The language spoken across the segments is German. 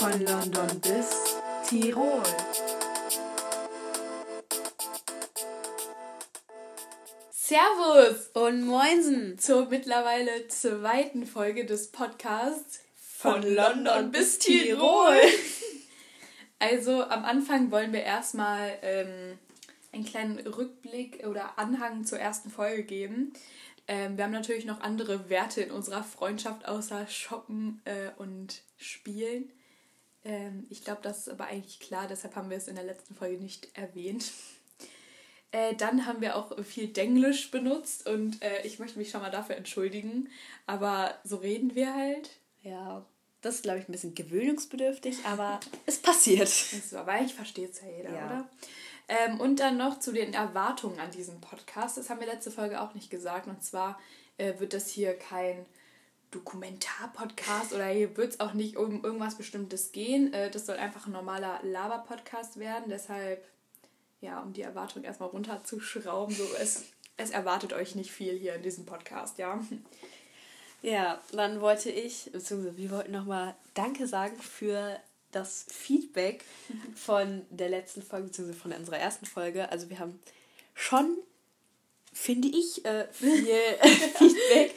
Von London bis Tirol. Servus Und Moinsen zur mittlerweile zweiten Folge des Podcasts von London bis Tirol. Also am Anfang wollen wir erstmal ähm, einen kleinen Rückblick oder Anhang zur ersten Folge geben. Ähm, wir haben natürlich noch andere Werte in unserer Freundschaft außer Shoppen äh, und Spielen. Ähm, ich glaube, das ist aber eigentlich klar, deshalb haben wir es in der letzten Folge nicht erwähnt. Äh, dann haben wir auch viel Denglisch benutzt und äh, ich möchte mich schon mal dafür entschuldigen. Aber so reden wir halt. Ja, das ist, glaube ich, ein bisschen gewöhnungsbedürftig, aber es passiert. Das war, weil ich verstehe es ja jeder, Ja. oder? Ähm, und dann noch zu den Erwartungen an diesem Podcast. Das haben wir letzte Folge auch nicht gesagt. Und zwar äh, wird das hier kein Dokumentar-Podcast oder hier wird es auch nicht um irgendwas Bestimmtes gehen. Äh, das soll einfach ein normaler Laber-Podcast werden. Deshalb, ja, um die Erwartung erstmal runterzuschrauben, so es, es erwartet euch nicht viel hier in diesem Podcast, ja. Ja, dann wollte ich, beziehungsweise wir wollten nochmal Danke sagen für das Feedback von der letzten Folge, beziehungsweise von unserer ersten Folge. Also wir haben schon, finde ich, äh, viel Feedback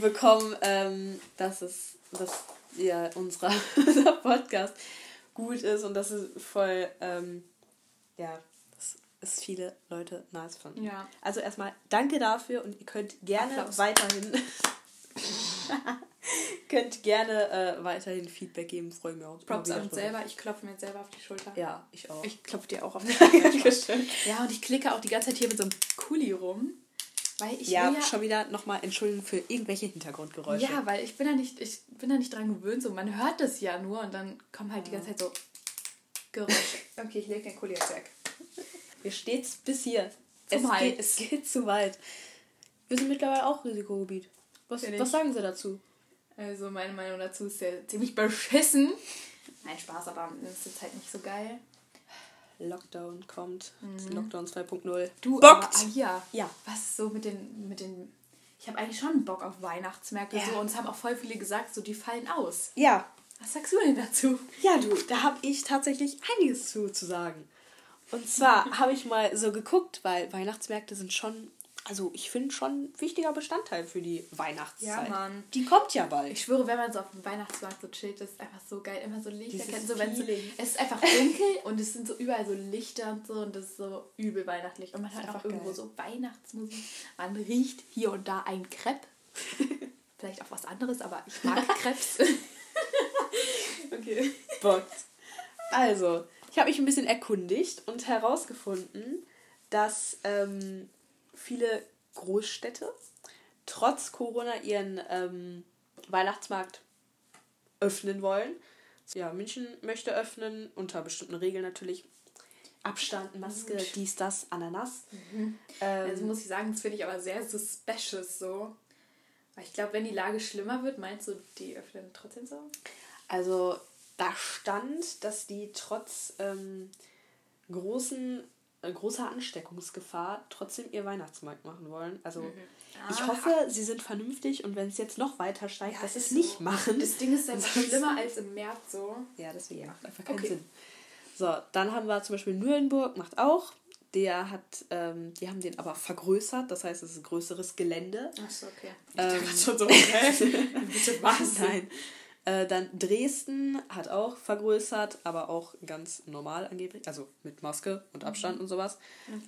bekommen, ähm, dass es, dass ja, unserer, unser Podcast gut ist und dass es voll, ähm, ja, dass es viele Leute nice fanden. Ja. Also erstmal danke dafür und ihr könnt gerne Applaus. weiterhin könnt gerne äh, weiterhin Feedback geben, freue mich auch. Props an uns selber. Ich klopfe mir jetzt selber auf die Schulter. Ja, ich auch. Ich klopfe dir auch auf die Schulter. ja, und ich klicke auch die ganze Zeit hier mit so einem Kuli rum. Weil ich ja, ja, schon wieder nochmal entschuldigen für irgendwelche Hintergrundgeräusche. ja, weil ich bin da nicht, ich bin da nicht dran gewöhnt. So, man hört das ja nur und dann kommen halt die ganze Zeit so Geräusche. Okay, ich lege den Kuli jetzt weg. Mir steht's bis hier. Zum es, Hals. geht, es geht zu weit. Wir sind mittlerweile auch Risikogebiet. Was, ich. was sagen Sie dazu? Also meine Meinung dazu ist ja ziemlich beschissen. Nein, Spaß, aber das ist jetzt halt nicht so geil. Lockdown kommt. Lockdown 2.0. Du, Bockt! aber, ah, ja. Ja. Was so mit den, mit den... Ich habe eigentlich schon Bock auf Weihnachtsmärkte Ja. so und es haben auch voll viele gesagt, so die fallen aus. Ja, Was sagst du denn dazu? Ja, du, da habe ich tatsächlich einiges zu, zu sagen. Und zwar habe ich mal so geguckt, weil Weihnachtsmärkte sind schon, also ich finde schon ein wichtiger Bestandteil für die Weihnachtszeit. Ja, Mann. Die kommt ja bald. Ich schwöre, wenn man so auf dem Weihnachtsmarkt so chillt, das ist einfach so geil. Immer so Lichterketten. So, so, es ist einfach dunkel und es sind so überall so Lichter und so und das ist so übel weihnachtlich. Und man hört einfach auch irgendwo geil. so Weihnachtsmusik. Man riecht hier und da ein Crepe. Vielleicht auch was anderes, aber ich mag Crepes. okay. Bockt. Also, ich habe mich ein bisschen erkundigt und herausgefunden, dass ähm, viele Großstädte trotz Corona ihren ähm, Weihnachtsmarkt öffnen wollen. Ja, München möchte öffnen, unter bestimmten Regeln natürlich. Abstand, Maske, Gut. dies, das, Ananas. Ähm, Ähm, das muss ich sagen, das finde ich aber sehr suspicious so. Ich glaube, wenn die Lage schlimmer wird, meinst du, die öffnen trotzdem so? Also da stand, dass die trotz ähm, großen, großer Ansteckungsgefahr trotzdem ihr Weihnachtsmarkt machen wollen. Also ich Ah. hoffe, sie sind vernünftig und wenn es jetzt noch weiter steigt, Ja, dass sie es nicht so. machen. Das Ding ist Ansonsten- schlimmer als im März so. Ja, deswegen macht einfach keinen Okay. Sinn. So, dann haben wir zum Beispiel Nürnberg, macht auch. Der hat, ähm, die haben den aber vergrößert, das heißt, es ist ein größeres Gelände. Achso, okay. Ähm, Ich schon so, hä? Bitte was? Nein. Äh, dann Dresden hat auch vergrößert, aber auch ganz normal angeblich, also mit Maske und Abstand und sowas.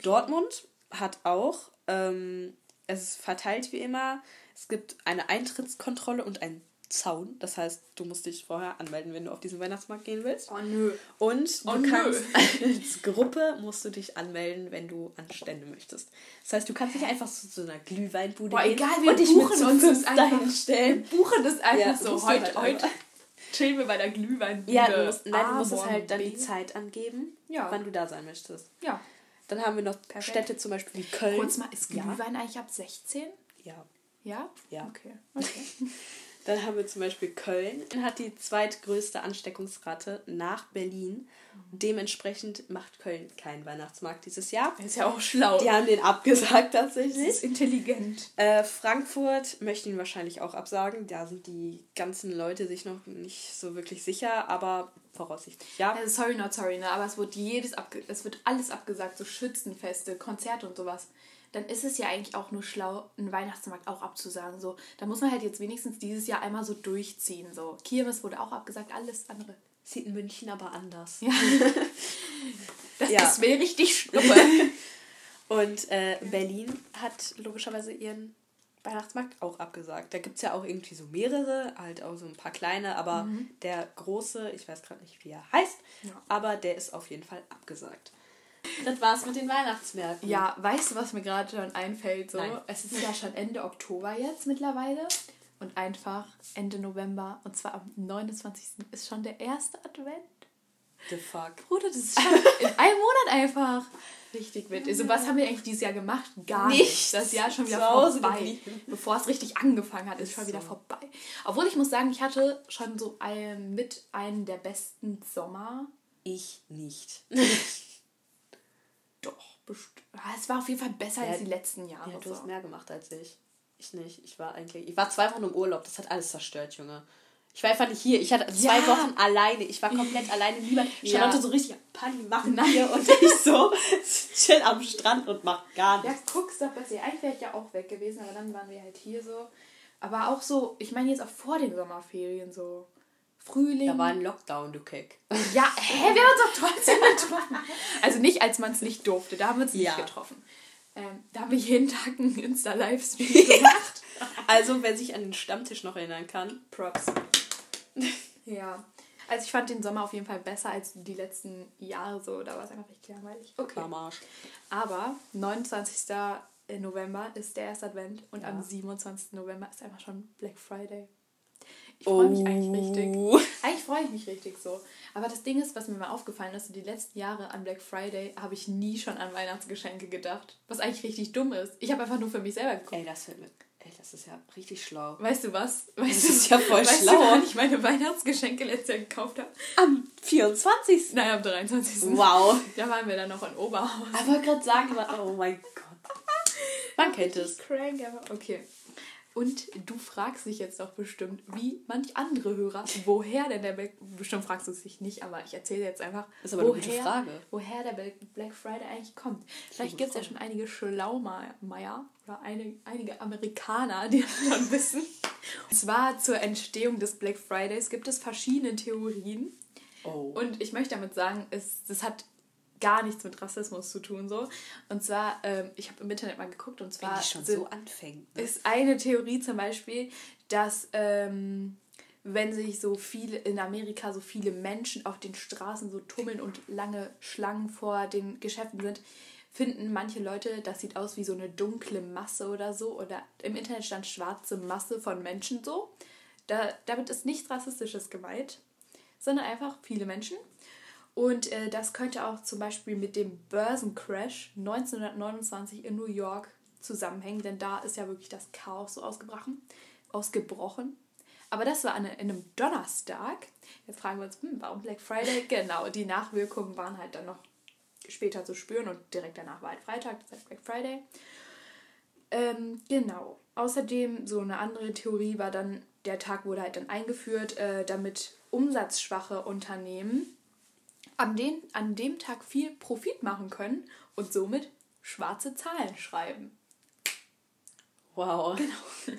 Dortmund hat auch, ähm, es ist verteilt wie immer, es gibt eine Eintrittskontrolle und einen Zaun. Das heißt, du musst dich vorher anmelden, wenn du auf diesen Weihnachtsmarkt gehen willst. Oh nö. Und du Oh, nö. kannst als Gruppe musst du dich anmelden, wenn du an Stände möchtest. Das heißt, du kannst nicht einfach zu so einer Glühweinbude Boah, gehen egal, wir und dich buchen mit uns das einfach. stellen. Buchen das einfach Ja, so. Heute, halt heute einfach. chillen wir bei der Glühweinbude. Ja, du musst, nein, du musst es halt dann B. die Zeit angeben, Ja. wann du da sein möchtest. Ja. Dann haben wir noch Perfekt. Städte zum Beispiel wie Köln. Kurz mal, ist Ja. Glühwein eigentlich ab 16? Ja. Ja? Ja. Okay. okay. Dann haben wir zum Beispiel Köln, hat die zweitgrößte Ansteckungsrate nach Berlin. Dementsprechend macht Köln keinen Weihnachtsmarkt dieses Jahr. Ist ja auch schlau. Die haben den abgesagt tatsächlich. Das ist intelligent. Äh, Frankfurt möchte ihn wahrscheinlich auch absagen. Da sind die ganzen Leute sich noch nicht so wirklich sicher, aber voraussichtlich ja. Also sorry, not sorry, ne? aber es wird jedes abge es wird alles abgesagt, so Schützenfeste, Konzerte und sowas dann ist es ja eigentlich auch nur schlau, einen Weihnachtsmarkt auch abzusagen. So, da muss man halt jetzt wenigstens dieses Jahr einmal so durchziehen. So, Kirmes wurde auch abgesagt, alles andere. Sieht in München aber anders. Ja. das ja. ist mir richtig schnuppe. Und äh, Berlin hat logischerweise ihren Weihnachtsmarkt auch abgesagt. Da gibt es ja auch irgendwie so mehrere, halt auch so ein paar kleine, aber mhm. der große, ich weiß gerade nicht, wie er heißt, ja. aber der ist auf jeden Fall abgesagt. Das war's mit den Weihnachtsmärkten. Ja, weißt du, was mir gerade schon einfällt? So, Nein. es ist ja schon Ende Oktober jetzt mittlerweile und einfach Ende November und zwar am 29. ist schon der erste Advent. The fuck. Bruder, das ist schon in einem Monat einfach. Richtig witzig. Also, was haben wir eigentlich dieses Jahr gemacht? Gar nichts. Nicht. Das Jahr schon wieder vorbei. Bevor es richtig angefangen hat, ist, ist schon so. wieder vorbei. Obwohl ich muss sagen, ich hatte schon so ein, mit einem der besten Sommer. Ich nicht. Doch, bestimmt. Ah, es war auf jeden Fall besser ja, als die letzten Jahre. Ja, du hast mehr gemacht als ich. Ich nicht. Ich war eigentlich. Ich war zwei Wochen im Urlaub. Das hat alles zerstört, Junge. Ich war einfach nicht hier. Ich hatte zwei ja. Wochen alleine. Ich war komplett alleine. Niemand. Ja. Charlotte so richtig Party machen Nein. hier und ich so chill am Strand und mach gar nichts. Ja, guck's doch besser. Eigentlich wäre ich ja auch weg gewesen, aber dann waren wir halt hier so. Aber auch so, ich meine jetzt auch vor den Sommerferien so. Frühling. Da war ein Lockdown, du Keck. Ja, hä, wir haben uns doch trotzdem getroffen. Also nicht, als man es nicht durfte, da haben wir uns ja. nicht getroffen. Ähm, da habe ich jeden Tag einen Insta-Livestream gemacht. also, wer sich an den Stammtisch noch erinnern kann, Props. ja. Also ich fand den Sommer auf jeden Fall besser als die letzten Jahre so. Da war es einfach richtig langweilig. Okay. Aber 29. November ist der erste Advent und ja. am 27. November ist einfach schon Black Friday. Ich freue oh. mich eigentlich richtig. Oh. Eigentlich freue ich mich richtig so. Aber das Ding ist, was mir mal aufgefallen ist, die letzten Jahre an Black Friday habe ich nie schon an Weihnachtsgeschenke gedacht. Was eigentlich richtig dumm ist. Ich habe einfach nur für mich selber geguckt. Ey, das. Ey, das ist ja richtig schlau. Weißt du was? Weißt das ist ja voll weißt schlau. Weißt du, wann ich meine Weihnachtsgeschenke letztes Jahr gekauft habe? Am 24. Nein, am 23. Wow. Da waren wir dann noch in Oberhaus. Aber gerade sagen, oh mein Gott. Man kennt es. Crank, aber okay. Und du fragst dich jetzt doch bestimmt, wie manch andere Hörer, woher denn der Black bestimmt fragst du es dich nicht, aber ich erzähle jetzt einfach, das ist aber woher, eine gute Frage. woher der Black Friday eigentlich kommt. Vielleicht gibt es ja schon einige Schlaumeier oder eine, einige Amerikaner, die das schon wissen. Und zwar zur Entstehung des Black Fridays gibt es verschiedene Theorien. Oh. Und ich möchte damit sagen, es, das hat gar nichts mit Rassismus zu tun so. Und zwar ähm, ich habe im Internet mal geguckt und zwar schon sind, so anfängt ne? ist eine Theorie zum Beispiel dass ähm, wenn sich so viele in Amerika so viele Menschen auf den Straßen so tummeln und lange Schlangen vor den Geschäften sind finden manche Leute das sieht aus wie so eine dunkle Masse oder so oder im Internet stand schwarze Masse von Menschen so. Da, damit ist nichts rassistisches gemeint sondern einfach viele Menschen und äh, das könnte auch zum Beispiel mit dem Börsencrash 1929 in New York zusammenhängen, denn da ist ja wirklich das Chaos so ausgebrochen. ausgebrochen. Aber das war an einem Donnerstag. Jetzt fragen wir uns, hm, warum Black Friday? Genau, die Nachwirkungen waren halt dann noch später zu spüren und direkt danach war halt Freitag, das heißt Black Friday. Ähm, genau. Außerdem, so eine andere Theorie war dann, der Tag wurde halt dann eingeführt, äh, damit umsatzschwache Unternehmen an, den, an dem Tag viel Profit machen können und somit schwarze Zahlen schreiben. Wow. Genau.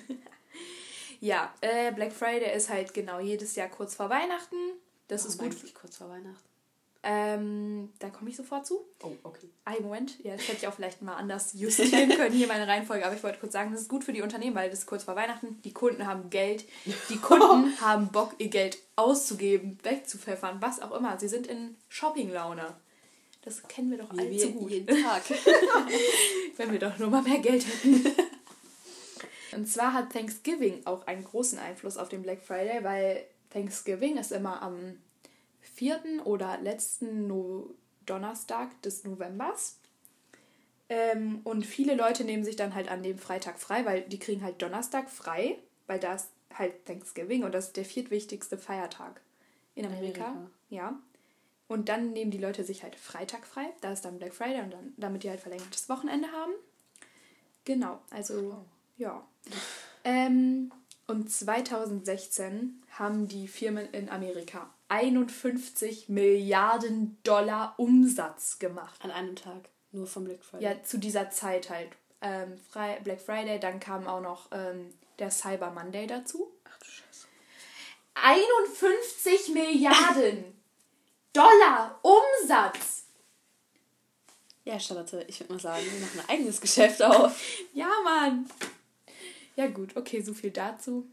ja, äh, Black Friday ist halt genau jedes Jahr kurz vor Weihnachten. Das Warum ist gut. kurz vor Weihnachten. Ähm, da komme ich sofort zu. Oh, okay. Ah, Moment. Ja, das hätte ich auch vielleicht mal anders justieren können, hier meine Reihenfolge. Aber ich wollte kurz sagen, das ist gut für die Unternehmen, weil das ist kurz vor Weihnachten. Die Kunden haben Geld. Die Kunden haben Bock, ihr Geld auszugeben, wegzupfeffern, was auch immer. Sie sind in Shoppinglaune. Das kennen wir doch alle zu gut. Jeden Tag. Wenn wir doch nur mal mehr Geld hätten. Und zwar hat Thanksgiving auch einen großen Einfluss auf den Black Friday, weil Thanksgiving ist immer am vierten oder letzten no Donnerstag des Novembers. Ähm, und viele Leute nehmen sich dann halt an dem Freitag frei, weil die kriegen halt Donnerstag frei, weil das halt Thanksgiving und das ist der viertwichtigste Feiertag in Amerika. Amerika. Ja. Und dann nehmen die Leute sich halt Freitag frei. Da ist dann Black Friday und dann, damit die halt verlängertes Wochenende haben. Genau, also ja. Ähm, und 2016 haben die Firmen in Amerika 51 Milliarden Dollar Umsatz gemacht. An einem Tag. Nur vom Black Friday. Ja, zu dieser Zeit halt. Ähm, Black Friday, dann kam auch noch ähm, der Cyber Monday dazu. Ach du Scheiße. 51 Milliarden Dollar Umsatz! Ja, Charlotte, ich würde mal sagen, wir machen ein eigenes Geschäft auf. Ja, Mann! Ja, gut, okay, so viel dazu.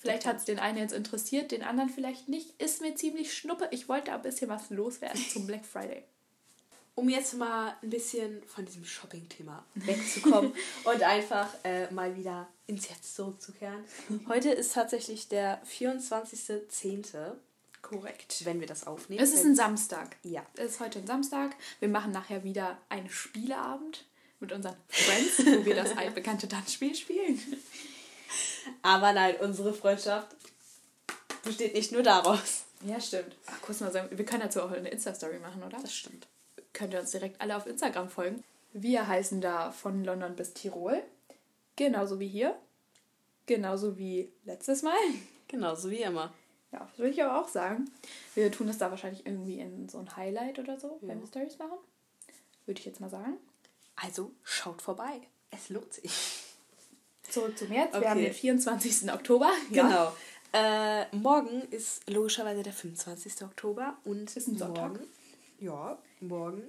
Vielleicht hat es den einen jetzt interessiert, den anderen vielleicht nicht. Ist mir ziemlich schnuppe. Ich wollte ein bisschen was loswerden zum Black Friday. Um jetzt mal ein bisschen von diesem Shopping-Thema wegzukommen und einfach äh, mal wieder ins Jetzt zurückzukehren. Heute ist tatsächlich der 24.10., Korrekt. wenn wir das aufnehmen. Es ist ein Samstag. Ja. Es ist heute ein Samstag. Wir machen nachher wieder einen Spieleabend mit unseren Friends, wo wir das altbekannte Tanzspiel spielen. Aber nein, unsere Freundschaft besteht nicht nur daraus. Ja, stimmt. Ach, kurz mal sagen, wir können dazu auch eine Insta-Story machen, oder? Das stimmt. Könnt ihr uns direkt alle auf Instagram folgen. Wir heißen da von London bis Tirol. Genauso wie hier. Genauso wie letztes Mal. Genauso wie immer. Ja, das würde ich aber auch sagen. Wir tun das da wahrscheinlich irgendwie in so ein Highlight oder so, wenn Ja. wir Stories machen. Würde ich jetzt mal sagen. Also schaut vorbei. Es lohnt sich. Zurück zum Jetzt. Okay. Wir haben den 24. Oktober. Genau. Äh, morgen ist logischerweise der 25. Oktober und Ist ein Sonntag. Morgen, ja, morgen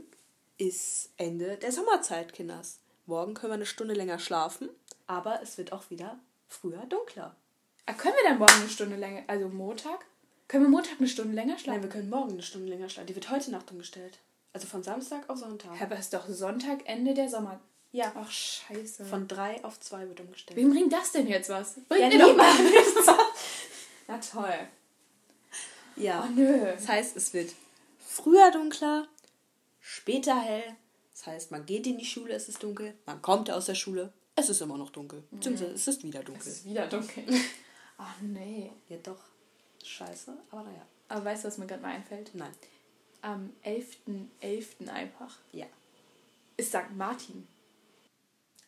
ist Ende der Sommerzeit, Kinders. Morgen können wir eine Stunde länger schlafen, aber es wird auch wieder früher dunkler. Ah, können wir dann morgen eine Stunde länger, also Montag? Können wir Montag eine Stunde länger Nein, schlafen? wir können morgen eine Stunde länger schlafen. Die wird heute Nacht umgestellt. Also von Samstag auf Sonntag. Ja, aber es ist doch Sonntag, Ende der Sommer. Ja. Ach, scheiße. Von drei auf zwei wird umgestellt. Wem bringt das denn jetzt was? Bringt Ja, mir doch mal nichts. Na toll. Ja. Oh nö. Das heißt, es wird früher dunkler, später hell. Das heißt, man geht in die Schule, es ist dunkel. Man kommt aus der Schule, es ist immer noch dunkel. Beziehungsweise es ist wieder Es dunkel. ist wieder dunkel. Ach nee. Ja, doch. Scheiße, aber naja. Aber weißt du, was mir gerade mal einfällt? Nein. Am 11.11. einfach Ja. ist St. Martin.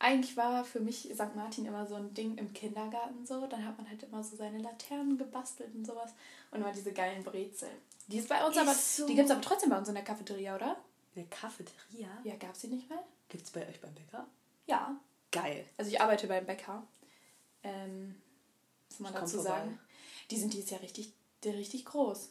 Eigentlich war für mich St. Martin immer so ein Ding im Kindergarten so. Dann hat man halt immer so seine Laternen gebastelt und sowas. Und immer diese geilen Brezeln. Die ist bei uns Ist aber. so. Die gibt es aber trotzdem bei uns in der Cafeteria, oder? Eine Cafeteria? Ja, gab sie nicht mal? Gibt's bei euch beim Bäcker? Ja. Geil. Also ich arbeite beim Bäcker. Ähm, was man dazu vorbei. sagen? Die sind dieses Jahr richtig, die richtig groß.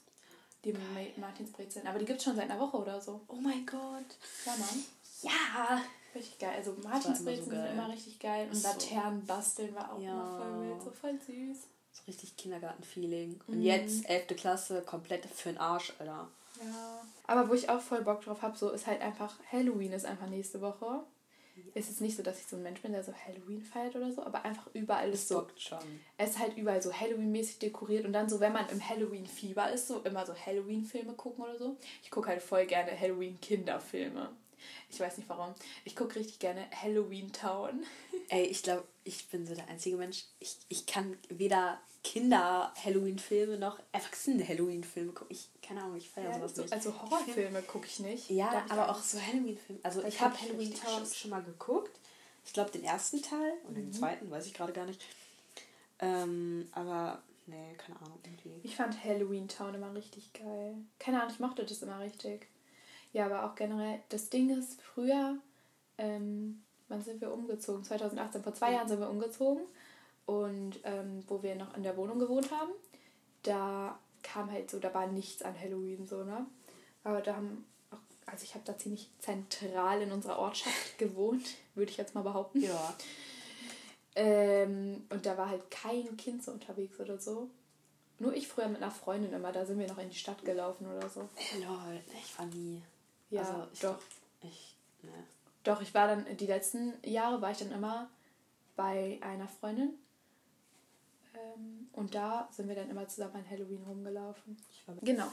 Die Ma- Martinsbrezeln. Aber die gibt es schon seit einer Woche oder so. Oh mein Gott. Ja, Mann. Ja. Richtig geil. Also Martinsbrezeln so sind geil. immer richtig geil. Und So. Laternen basteln war auch Ja. immer voll wild. So voll süß. So richtig Kindergarten-Feeling. Und Mhm. jetzt, 11. Klasse, komplett für den Arsch, Alter. Ja. Aber wo ich auch voll Bock drauf habe, so ist halt einfach Halloween ist einfach nächste Woche. Es ist nicht so, dass ich so ein Mensch bin, der so Halloween feiert oder so, aber einfach überall ist so schon. es ist halt überall so Halloween-mäßig dekoriert und dann so, wenn man im Halloween-Fieber ist, so immer so Halloween-Filme gucken oder so. Ich gucke halt voll gerne Halloween-Kinderfilme. Ich weiß nicht warum. Ich gucke richtig gerne Halloween Town. Ey, ich glaube, ich bin so der einzige Mensch. Ich, ich kann weder Kinder-Halloween-Filme noch Erwachsene-Halloween-Filme gucken. Ich, keine Ahnung, ich feiere Ja, sowas so, nicht. also Horrorfilme gucke ich nicht. Ja, aber auch so Halloween-Filme. Also ich habe hab Halloween Town schon mal geguckt. Ich glaube den ersten Teil und den zweiten, weiß ich gerade gar nicht. Ähm, aber nee, keine Ahnung irgendwie. Ich fand Halloween Town immer richtig geil. Keine Ahnung, ich mochte das immer richtig. Ja, aber auch generell, das Ding ist, früher, ähm, wann sind wir umgezogen? 2018, vor zwei Jahren sind wir umgezogen. Und ähm, wo wir noch in der Wohnung gewohnt haben, da kam halt so, da war nichts an Halloween so, ne? Aber da haben, auch, also ich habe da ziemlich zentral in unserer Ortschaft gewohnt, würde ich jetzt mal behaupten. Ja. Ähm, und da war halt kein Kind so unterwegs oder so. Nur ich früher mit einer Freundin immer, da sind wir noch in die Stadt gelaufen oder so. Lol, ich war nie. Ja, also, ich, doch. Ich, ne. Doch, ich war dann, die letzten Jahre war ich dann immer bei einer Freundin. Ähm, und da sind wir dann immer zusammen an Halloween rumgelaufen. Genau.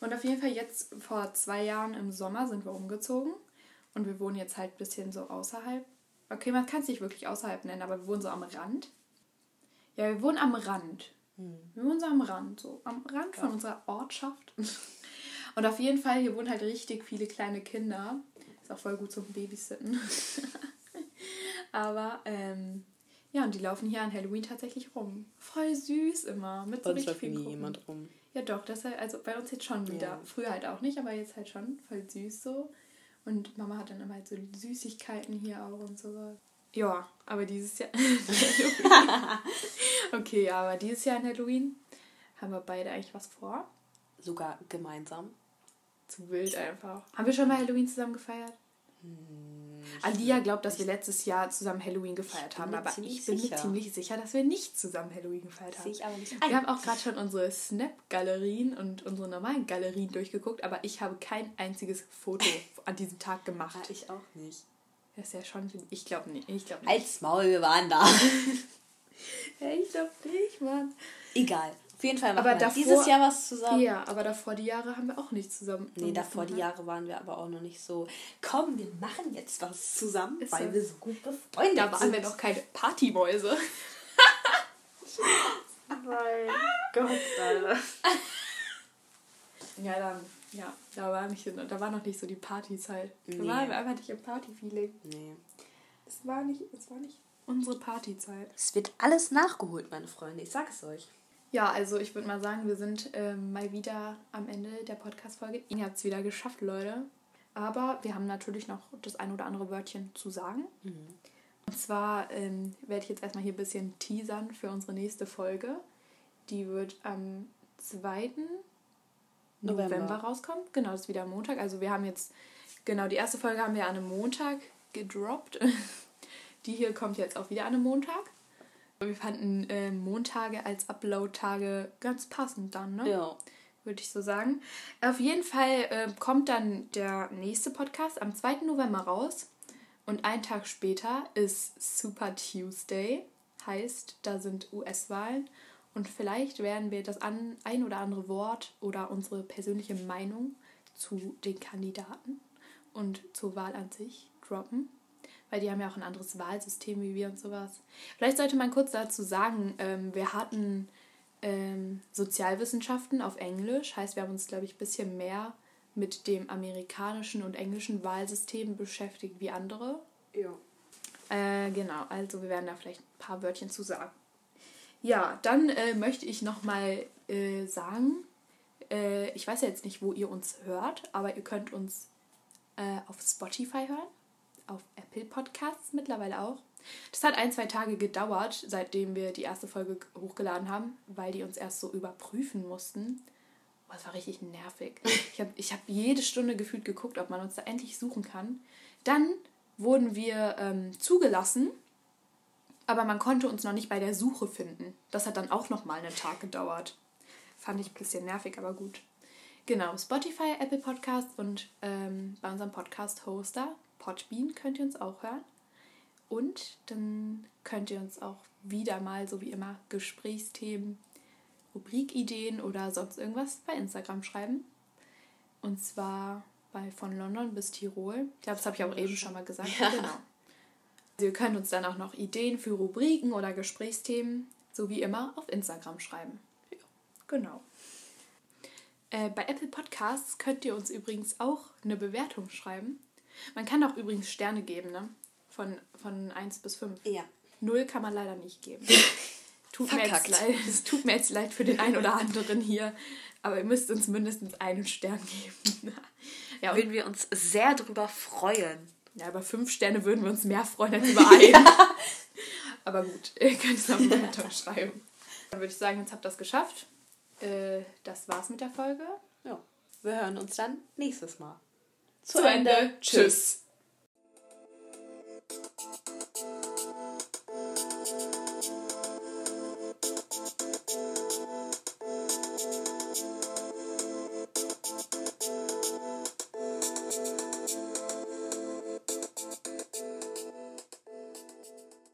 Und auf jeden Fall jetzt vor zwei Jahren im Sommer sind wir umgezogen. Und wir wohnen jetzt halt ein bisschen so außerhalb. Okay, man kann es nicht wirklich außerhalb nennen, aber wir wohnen so am Rand. Ja, wir wohnen am Rand. Hm. Wir wohnen so am Rand, so am Rand ja. von unserer Ortschaft. Und auf jeden Fall, hier wohnen halt richtig viele kleine Kinder. Ist auch voll gut zum Babysitten. Aber, ähm, ja, und die laufen hier an Halloween tatsächlich rum. Voll süß immer. Mit so uns läuft nie jemand rum. Ja, doch, das halt, also bei uns jetzt schon wieder. Ja. Früher halt auch nicht, aber jetzt halt schon voll süß so. Und Mama hat dann immer halt so Süßigkeiten hier auch und sowas. Ja, aber dieses Jahr. okay, ja, aber dieses Jahr an Halloween haben wir beide eigentlich was vor. Sogar gemeinsam. Zu wild einfach. Haben wir schon mal Halloween zusammen gefeiert? Hm, Alia glaubt, dass wir letztes Jahr zusammen Halloween gefeiert haben, aber ich bin sicher. mir ziemlich sicher, dass wir nicht zusammen Halloween gefeiert haben. Ich aber nicht. Wir haben auch gerade schon unsere Snap-Galerien und unsere normalen Galerien durchgeguckt, aber ich habe kein einziges Foto an diesem Tag gemacht. Ja, ich auch nicht. Das ist ja schon. Ich glaube nicht. Ich glaub nicht. Als Maul, wir waren da. hey, ich glaube nicht, Mann. Egal. Auf jeden Fall machen aber wir davor, dieses Jahr was zusammen. Ja, aber davor die Jahre haben wir auch nicht zusammen. Nee, davor die Jahre waren wir aber auch noch nicht so, komm, wir machen jetzt was zusammen, ist weil so. wir so gut befreundet Da waren sind. wir noch keine Partymäuse. mein Gott, Alter. Ja, dann, ja, da war, nicht, da war noch nicht so die Partyzeit. Da nee. waren wir einfach nicht im Party-Feeling. Nee. Es war nicht, es war nicht unsere Partyzeit. Es wird alles nachgeholt, meine Freunde, ich sag es euch. Ja, also ich würde mal sagen, wir sind ähm, mal wieder am Ende der Podcast-Folge. Ihr habt es wieder geschafft, Leute. Aber wir haben natürlich noch das ein oder andere Wörtchen zu sagen. Mhm. Und zwar ähm, werde ich jetzt erstmal hier ein bisschen teasern für unsere nächste Folge. Die wird am 2. November, November rauskommen. Genau, das ist wieder Montag. Also wir haben jetzt, genau, die erste Folge haben wir an einem Montag gedroppt. Die hier kommt jetzt auch wieder an einem Montag. Wir fanden äh, Montage als Upload-Tage ganz passend dann, ne? Ja. Würde ich so sagen. Auf jeden Fall äh, kommt dann der nächste Podcast am 2. November raus. Und einen Tag später ist Super Tuesday. Heißt, da sind US-Wahlen. Und vielleicht werden wir das an, ein oder andere Wort oder unsere persönliche Meinung zu den Kandidaten und zur Wahl an sich droppen weil die haben ja auch ein anderes Wahlsystem wie wir und sowas. Vielleicht sollte man kurz dazu sagen, ähm, wir hatten ähm, Sozialwissenschaften auf Englisch, heißt, wir haben uns, glaube ich, ein bisschen mehr mit dem amerikanischen und englischen Wahlsystem beschäftigt wie andere. Ja. Äh, genau, also wir werden da vielleicht ein paar Wörtchen zu sagen. Ja, dann äh, möchte ich nochmal äh, sagen, äh, ich weiß ja jetzt nicht, wo ihr uns hört, aber ihr könnt uns äh, auf Spotify hören auf Apple Podcasts mittlerweile auch. Das hat ein, zwei Tage gedauert, seitdem wir die erste Folge hochgeladen haben, weil die uns erst so überprüfen mussten. Das war richtig nervig. Ich habe ich hab jede Stunde gefühlt geguckt, ob man uns da endlich suchen kann. Dann wurden wir ähm, zugelassen, aber man konnte uns noch nicht bei der Suche finden. Das hat dann auch nochmal einen Tag gedauert. Fand ich ein bisschen nervig, aber gut. Genau, Spotify, Apple Podcasts und ähm, bei unserem Podcast-Hoster Podbean könnt ihr uns auch hören. Und dann könnt ihr uns auch wieder mal, so wie immer, Gesprächsthemen, Rubrikideen oder sonst irgendwas bei Instagram schreiben. Und zwar bei von London bis Tirol. Ich glaube, das habe ich auch eben schon mal gesagt. Ja. Genau. Also ihr könnt uns dann auch noch Ideen für Rubriken oder Gesprächsthemen, so wie immer, auf Instagram schreiben. Ja. Genau. Äh, bei Apple Podcasts könnt ihr uns übrigens auch eine Bewertung schreiben. Man kann auch übrigens Sterne geben, ne? Von, von 1 bis 5. Ja. Null kann man leider nicht geben. tut mir jetzt leid, es tut mir jetzt leid für den einen oder anderen hier, aber ihr müsst uns mindestens einen Stern geben. ja, würden wir uns sehr darüber freuen. Ja, über fünf Sterne würden wir uns mehr freuen als über einen. aber gut, ihr könnt es noch weiter schreiben. Dann würde ich sagen, jetzt habt ihr das geschafft. Äh, das war's mit der Folge. Ja, wir hören uns dann nächstes Mal zu Ende. Tschüss.